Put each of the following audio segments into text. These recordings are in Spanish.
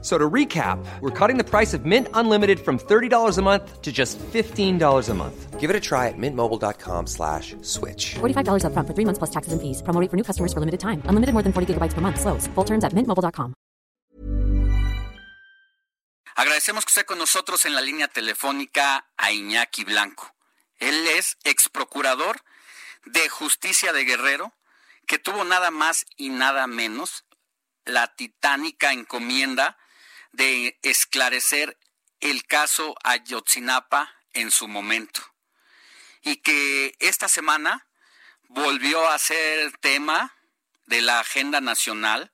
So to recap, we're cutting the price of Mint Unlimited from $30 a month to just $15 a month. Give it a try at mintmobile.com slash switch. $45 up front for three months plus taxes and fees. Promo rate for new customers for limited time. Unlimited more than 40 gigabytes per month. Slows. Full terms at mintmobile.com. Agradecemos que esté con nosotros en la línea telefónica a Iñaki Blanco. Él es ex procurador de justicia de Guerrero, que tuvo nada más y nada menos la titánica encomienda de esclarecer el caso Ayotzinapa en su momento. Y que esta semana volvió a ser tema de la agenda nacional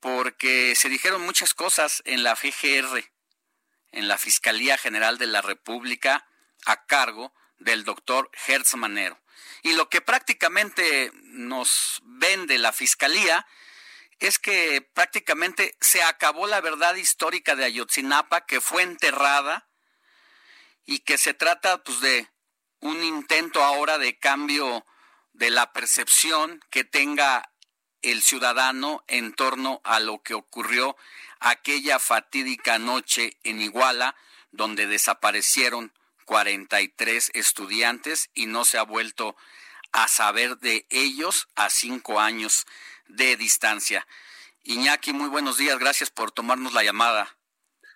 porque se dijeron muchas cosas en la FGR, en la Fiscalía General de la República, a cargo del doctor Hertz Manero. Y lo que prácticamente nos vende la Fiscalía es que prácticamente se acabó la verdad histórica de Ayotzinapa, que fue enterrada y que se trata pues, de un intento ahora de cambio de la percepción que tenga el ciudadano en torno a lo que ocurrió aquella fatídica noche en Iguala, donde desaparecieron 43 estudiantes y no se ha vuelto a saber de ellos a cinco años de distancia. Iñaki, muy buenos días, gracias por tomarnos la llamada.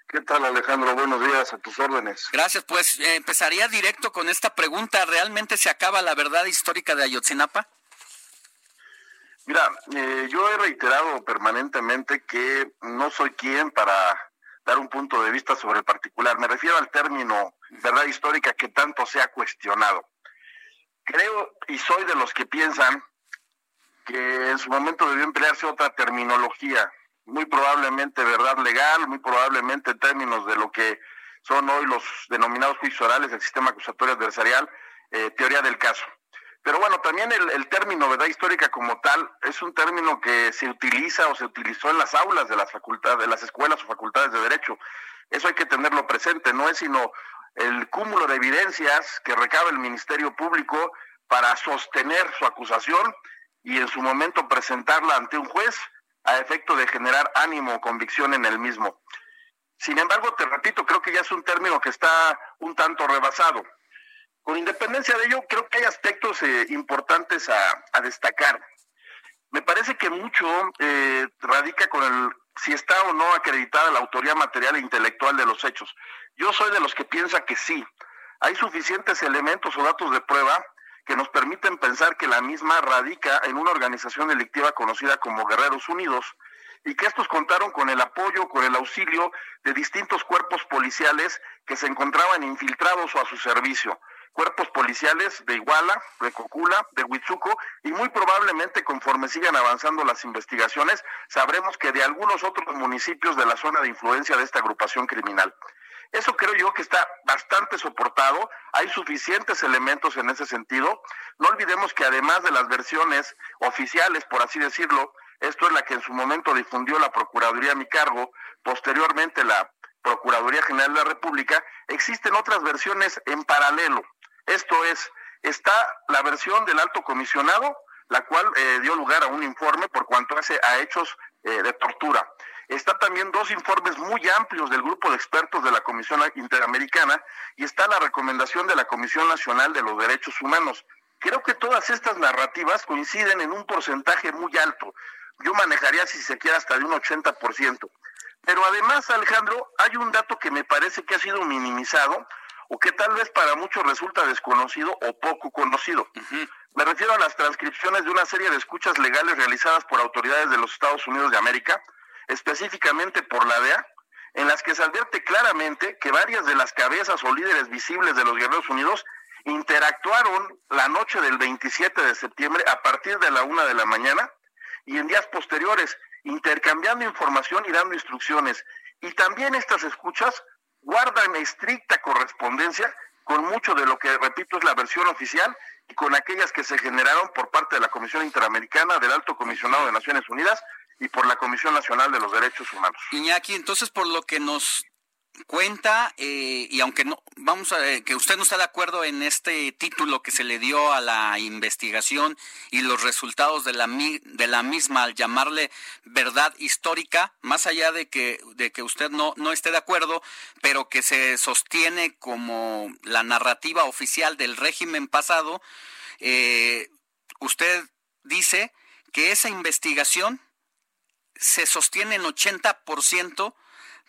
¿Qué tal Alejandro? Buenos días, a tus órdenes. Gracias, pues eh, empezaría directo con esta pregunta. ¿Realmente se acaba la verdad histórica de Ayotzinapa? Mira, eh, yo he reiterado permanentemente que no soy quien para dar un punto de vista sobre el particular. Me refiero al término verdad histórica que tanto se ha cuestionado. Creo y soy de los que piensan en su momento debió emplearse otra terminología, muy probablemente verdad legal, muy probablemente en términos de lo que son hoy los denominados juicios orales del sistema acusatorio adversarial, eh, teoría del caso. Pero bueno, también el, término verdad histórica como tal es un término que se utiliza o se utilizó en las aulas de las facultades, de las escuelas o facultades de derecho. Eso hay que tenerlo presente, no es sino el cúmulo de evidencias que recaba el Ministerio Público para sostener su acusación y en su momento presentarla ante un juez a efecto de generar ánimo o convicción en el mismo. Sin embargo, te repito, creo que ya es un término que está un tanto rebasado. Con independencia de ello, creo que hay aspectos eh, importantes a, destacar. Me parece que mucho eh, radica con el si está o no acreditada la autoría material e intelectual de los hechos. Yo soy de los que piensa que sí. Hay suficientes elementos o datos de prueba que nos permiten pensar que la misma radica en una organización delictiva conocida como Guerreros Unidos y que estos contaron con el apoyo, con el auxilio de distintos cuerpos policiales que se encontraban infiltrados o a su servicio cuerpos policiales de Iguala, de Cocula, de Huizuco y muy probablemente conforme sigan avanzando las investigaciones sabremos que de algunos otros municipios de la zona de influencia de esta agrupación criminal. Eso creo yo que está bastante soportado, hay suficientes elementos en ese sentido. No olvidemos que además de las versiones oficiales, por así decirlo, esto es la que en su momento difundió la Procuraduría a mi cargo, posteriormente la Procuraduría General de la República, existen otras versiones en paralelo. Esto es, está la versión del alto comisionado, la cual eh, dio lugar a un informe por cuanto hace a hechos eh, de tortura. Está también dos informes muy amplios del grupo de expertos de la Comisión Interamericana y está la recomendación de la Comisión Nacional de los Derechos Humanos. Creo que todas estas narrativas coinciden en un porcentaje muy alto. Yo manejaría, si se quiere, hasta de un 80%. Pero además, Alejandro, hay un dato que me parece que ha sido minimizado o que tal vez para muchos resulta desconocido o poco conocido. Me refiero a las transcripciones de una serie de escuchas legales realizadas por autoridades de los Estados Unidos de América, específicamente por la DEA, en las que se advierte claramente que varias de las cabezas o líderes visibles de los Guerreros Unidos interactuaron la noche del 27 de septiembre a partir de la una de la mañana y en días posteriores, intercambiando información y dando instrucciones. Y también estas escuchas guardan estricta correspondencia con mucho de lo que, repito, es la versión oficial y con aquellas que se generaron por parte de la Comisión Interamericana, del Alto Comisionado de Naciones Unidas y por la Comisión Nacional de los Derechos Humanos. Iñaki, entonces por lo que nos cuenta eh, y aunque no vamos a eh, que usted no está de acuerdo en este título que se le dio a la investigación y los resultados de la de la misma al llamarle verdad histórica más allá de que de que usted no no esté de acuerdo pero que se sostiene como la narrativa oficial del régimen pasado eh, usted dice que esa investigación se sostiene en 80%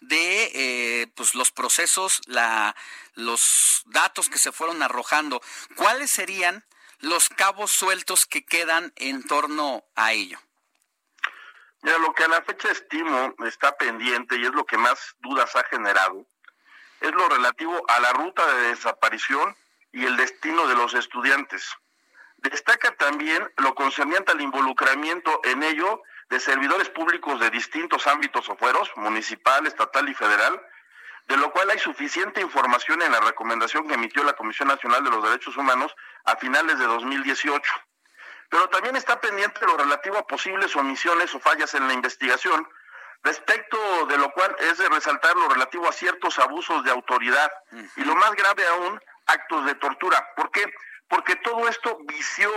de eh, pues los procesos, la, los datos que se fueron arrojando. ¿Cuáles serían los cabos sueltos que quedan en torno a ello? Mira, lo que a la fecha estimo está pendiente y es lo que más dudas ha generado, es lo relativo a la ruta de desaparición y el destino de los estudiantes. Destaca también lo concerniente al involucramiento en ello de servidores públicos de distintos ámbitos o fueros, municipal, estatal y federal, de lo cual hay suficiente información en la recomendación que emitió la Comisión Nacional de los Derechos Humanos a finales de 2018. Pero también está pendiente lo relativo a posibles omisiones o fallas en la investigación, respecto de lo cual es de resaltar lo relativo a ciertos abusos de autoridad y lo más grave aún, actos de tortura. ¿Por qué? Porque todo esto vició,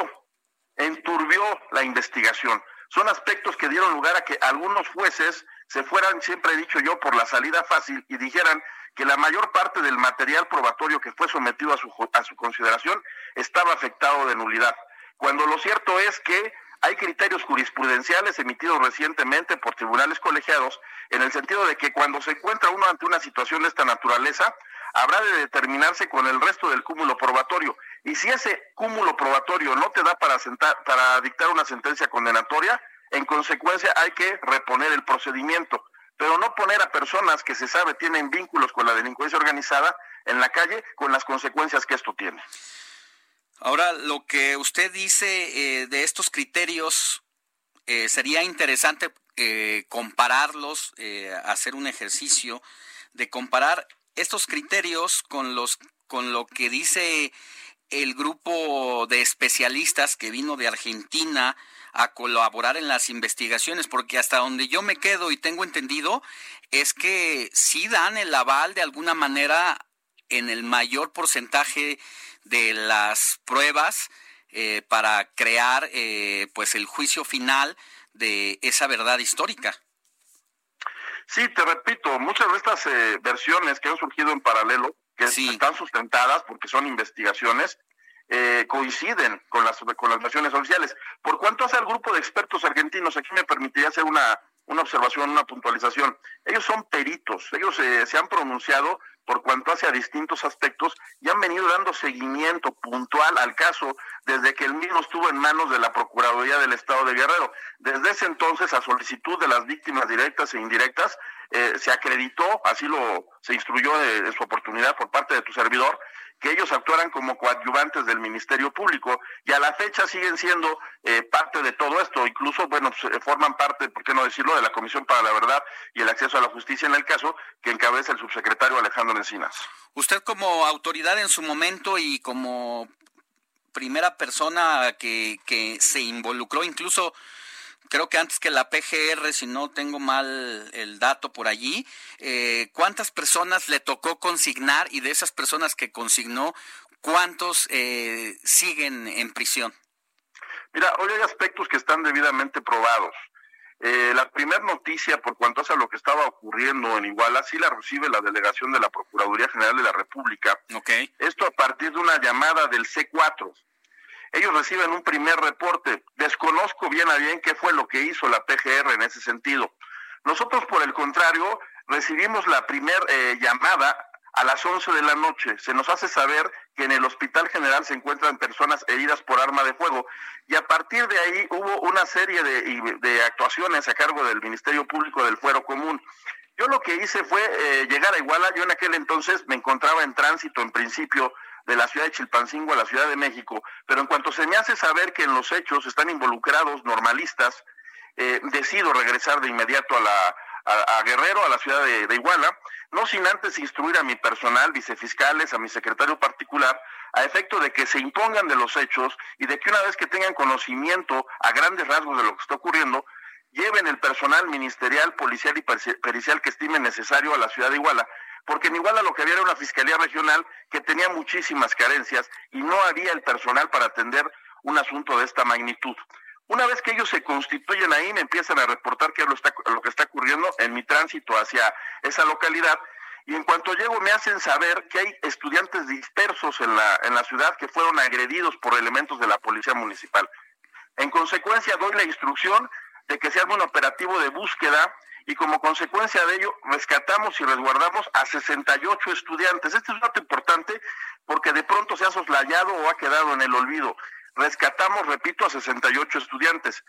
enturbió la investigación son aspectos que dieron lugar a que algunos jueces se fueran, siempre he dicho yo, por la salida fácil y dijeran que la mayor parte del material probatorio que fue sometido a su, a su consideración estaba afectado de nulidad. Cuando lo cierto es que hay criterios jurisprudenciales emitidos recientemente por tribunales colegiados en el sentido de que cuando se encuentra uno ante una situación de esta naturaleza, habrá de determinarse con el resto del cúmulo probatorio. Y si ese cúmulo probatorio no te da para, sentar, para dictar una sentencia condenatoria, en consecuencia hay que reponer el procedimiento, pero no poner a personas que se sabe tienen vínculos con la delincuencia organizada en la calle con las consecuencias que esto tiene. Ahora, lo que usted dice eh, de estos criterios, eh, sería interesante eh, compararlos, hacer un ejercicio de comparar estos criterios con los con lo que dice el grupo de especialistas que vino de Argentina a colaborar en las investigaciones, porque hasta donde yo me quedo y tengo entendido es que sí dan el aval de alguna manera en el mayor porcentaje de las pruebas eh, para crear eh, pues el juicio final de esa verdad histórica. Sí, te repito, muchas de estas eh, versiones que han surgido en paralelo, que están sustentadas porque son investigaciones, eh, coinciden con las, con las versiones oficiales. Por cuanto hace al grupo de expertos argentinos, aquí me permitiría hacer una, una observación, una puntualización. Ellos son peritos, ellos eh, se han pronunciado por cuanto hace a distintos aspectos y han venido dando seguimiento puntual al caso desde que el mismo estuvo en manos de la Procuraduría del Estado de Guerrero. Desde ese entonces, a solicitud de las víctimas directas e indirectas, eh, se acreditó, así lo se instruyó de, su oportunidad por parte de tu servidor, que ellos actuaran como coadyuvantes del Ministerio Público y a la fecha siguen siendo eh, parte de todo esto, incluso, bueno, pues, eh, forman parte, ¿por qué no decirlo?, de la Comisión para la Verdad y el Acceso a la Justicia en el caso que encabeza el subsecretario Alejandro Encinas. Usted como autoridad en su momento y como primera persona que, que se involucró incluso creo que antes que la PGR, si no tengo mal el dato por allí, eh, ¿cuántas personas le tocó consignar y de esas personas que consignó, cuántos eh, siguen en prisión? Mira, hoy hay aspectos que están debidamente probados. Eh, la primera noticia por cuanto hace a lo que estaba ocurriendo en Iguala, sí la recibe la delegación de la Procuraduría General de la República. Okay. Esto a partir de una llamada del C4 ellos reciben un primer reporte. Desconozco bien a bien qué fue lo que hizo la PGR en ese sentido. Nosotros, por el contrario, recibimos la primera eh, llamada a las 11 de la noche. Se nos hace saber que en el Hospital General se encuentran personas heridas por arma de fuego y a partir de ahí hubo una serie de, actuaciones a cargo del Ministerio Público del Fuero Común. Yo lo que hice fue eh, llegar a Iguala, yo en aquel entonces me encontraba en tránsito en principio de la ciudad de Chilpancingo a la Ciudad de México, pero en cuanto se me hace saber que en los hechos están involucrados normalistas, eh, decido regresar de inmediato a la a, Guerrero, a la ciudad de, de, Iguala, no sin antes instruir a mi personal, vicefiscales, a mi secretario particular, a efecto de que se impongan de los hechos y de que una vez que tengan conocimiento a grandes rasgos de lo que está ocurriendo, lleven el personal ministerial, policial y pericial que estimen necesario a la ciudad de Iguala, porque en Iguala lo que había era una fiscalía regional que tenía muchísimas carencias y no había el personal para atender un asunto de esta magnitud. Una vez que ellos se constituyen ahí, me empiezan a reportar qué es lo, lo que está ocurriendo en mi tránsito hacia esa localidad. Y en cuanto llego me hacen saber que hay estudiantes dispersos en la, en la ciudad que fueron agredidos por elementos de la policía municipal. En consecuencia doy la instrucción de que se haga un operativo de búsqueda y como consecuencia de ello rescatamos y resguardamos a 68 estudiantes. Este es un dato importante porque de pronto se ha soslayado o ha quedado en el olvido rescatamos, repito, a 68 estudiantes.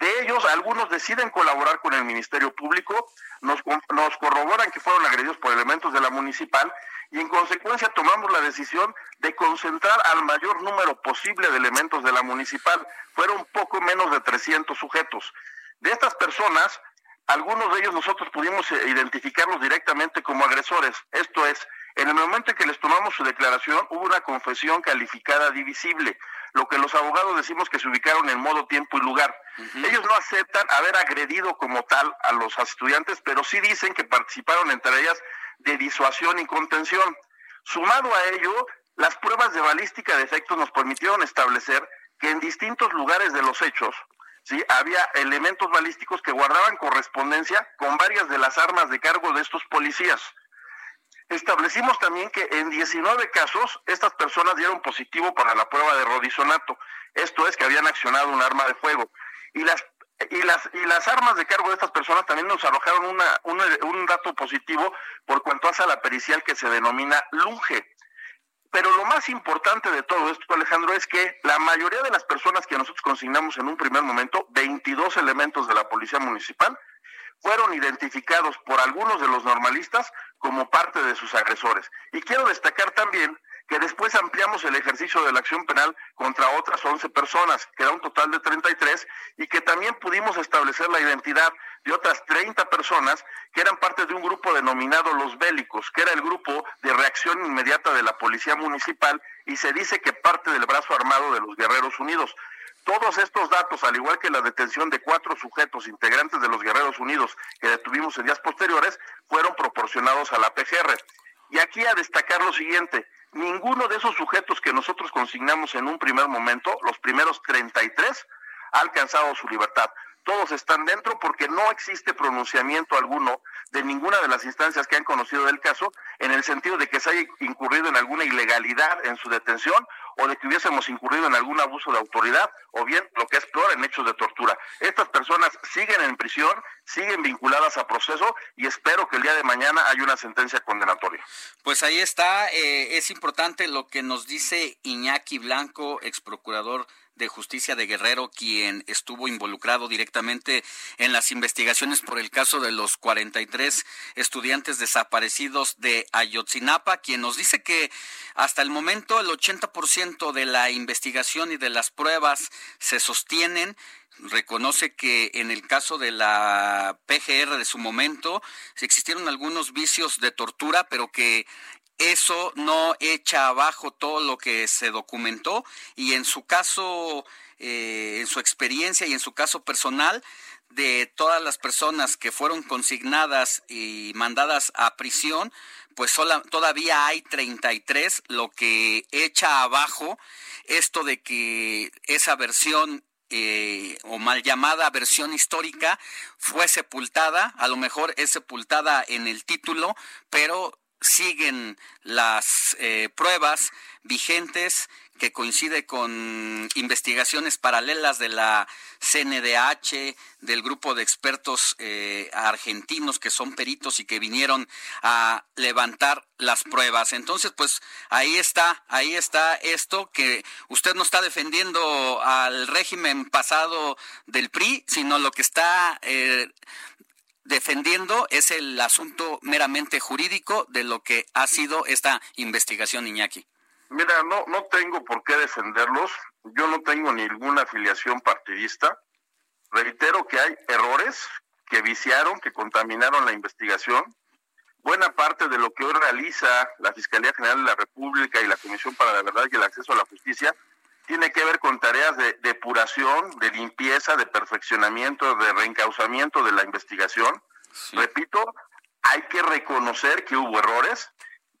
De ellos, algunos deciden colaborar con el Ministerio Público, nos, nos corroboran que fueron agredidos por elementos de la municipal y en consecuencia tomamos la decisión de concentrar al mayor número posible de elementos de la municipal. Fueron poco menos de 300 sujetos. De estas personas, algunos de ellos nosotros pudimos eh, identificarlos directamente como agresores. Esto es, en el momento en que les tomamos su declaración, hubo una confesión calificada divisible lo que los abogados decimos que se ubicaron en modo, tiempo y lugar. Ellos no aceptan haber agredido como tal a los estudiantes, pero sí dicen que participaron entre ellas de disuasión y contención. Sumado a ello, las pruebas de balística de efectos nos permitieron establecer que en distintos lugares de los hechos, ¿sí? había elementos balísticos que guardaban correspondencia con varias de las armas de cargo de estos policías. Establecimos también que en 19 casos estas personas dieron positivo para la prueba de rodizonato, esto es que habían accionado un arma de fuego. Y las y las y las armas de cargo de estas personas también nos arrojaron una, un dato positivo por cuanto hace a la pericial que se denomina lunge. Pero lo más importante de todo esto, Alejandro, es que la mayoría de las personas que nosotros consignamos en un primer momento, 22 elementos de la Policía Municipal, fueron identificados por algunos de los normalistas como parte de sus agresores. Y quiero destacar también que después ampliamos el ejercicio de la acción penal contra otras 11 personas, que era un total de 33, y que también pudimos establecer la identidad de otras 30 personas que eran parte de un grupo denominado Los Bélicos, que era el grupo de reacción inmediata de la Policía Municipal y se dice que parte del brazo armado de los Guerreros Unidos. Todos estos datos, al igual que la detención de cuatro sujetos integrantes de los Guerreros Unidos que detuvimos en días posteriores, fueron proporcionados a la PGR. Y aquí a destacar lo siguiente, ninguno de esos sujetos que nosotros consignamos en un primer momento, los primeros 33, ha alcanzado su libertad todos están dentro porque no existe pronunciamiento alguno de ninguna de las instancias que han conocido del caso en el sentido de que se haya incurrido en alguna ilegalidad en su detención o de que hubiésemos incurrido en algún abuso de autoridad o bien lo que es peor en hechos de tortura. Estas personas siguen en prisión, siguen vinculadas a proceso y espero que el día de mañana haya una sentencia condenatoria. Pues ahí está, eh, es importante lo que nos dice Iñaki Blanco, ex procurador de Justicia de Guerrero, quien estuvo involucrado directamente en las investigaciones por el caso de los 43 estudiantes desaparecidos de Ayotzinapa, quien nos dice que hasta el momento el 80% de la investigación y de las pruebas se sostienen. Reconoce que en el caso de la PGR de su momento existieron algunos vicios de tortura, pero que eso no echa abajo todo lo que se documentó y en su caso, eh, en su experiencia y en su caso personal, de todas las personas que fueron consignadas y mandadas a prisión, pues todavía hay 33, lo que echa abajo esto de que esa versión eh, o mal llamada versión histórica fue sepultada, a lo mejor es sepultada en el título, pero siguen las eh, pruebas vigentes que coincide con investigaciones paralelas de la CNDH, del grupo de expertos eh, argentinos que son peritos y que vinieron a levantar las pruebas. Entonces, pues ahí está, ahí está esto que usted no está defendiendo al régimen pasado del PRI, sino lo que está eh, defendiendo es el asunto meramente jurídico de lo que ha sido esta investigación, Iñaki. Mira, no, no tengo por qué defenderlos. Yo no tengo ninguna afiliación partidista. Reitero que hay errores que viciaron, que contaminaron la investigación. Buena parte de lo que hoy realiza la Fiscalía General de la República y la Comisión para la Verdad y el Acceso a la Justicia tiene que ver de limpieza, de perfeccionamiento, de reencauzamiento de la investigación. Repito, hay que reconocer que hubo errores,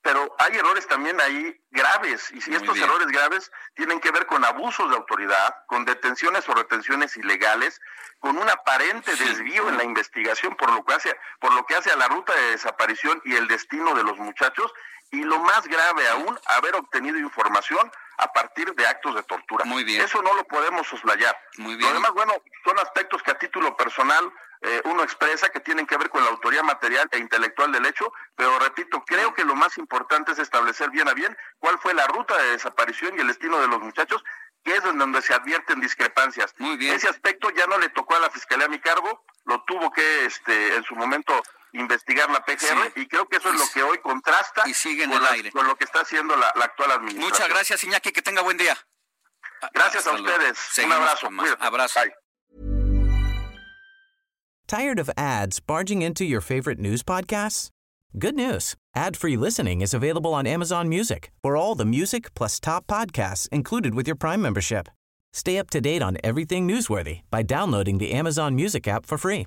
pero hay errores también ahí graves, y si estos errores graves tienen que ver con abusos de autoridad, con detenciones o retenciones ilegales, con un aparente desvío en la investigación por lo que hace, por lo que hace a la ruta de desaparición y el destino de los muchachos, y lo más grave aún, haber obtenido información a partir de actos de tortura. Muy bien. Eso no lo podemos soslayar. Muy bien. Lo demás, bueno, son aspectos que a título personal eh, uno expresa que tienen que ver con la autoría material e intelectual del hecho, pero repito, creo que lo más importante es establecer bien a bien cuál fue la ruta de desaparición y el destino de los muchachos, que es en donde se advierten discrepancias. Muy bien. Ese aspecto ya no le tocó a la Fiscalía a mi cargo, lo tuvo que este en su momento investigar la PGR y creo que eso es lo que hoy contrasta y sigue en con, el la- aire. con lo que está haciendo la, la actual administración. Muchas gracias, Iñaki, que tenga buen día. Gracias a Hasta luego. ustedes. Seguimos Un abrazo. con más. Cuídate. Abrazo. Bye. Tired of ads barging into your favorite news podcasts? Good news. Ad-free listening is available on Amazon Music for all the music plus top podcasts included with your Prime membership. Stay up to date on everything newsworthy by downloading the Amazon Music app for free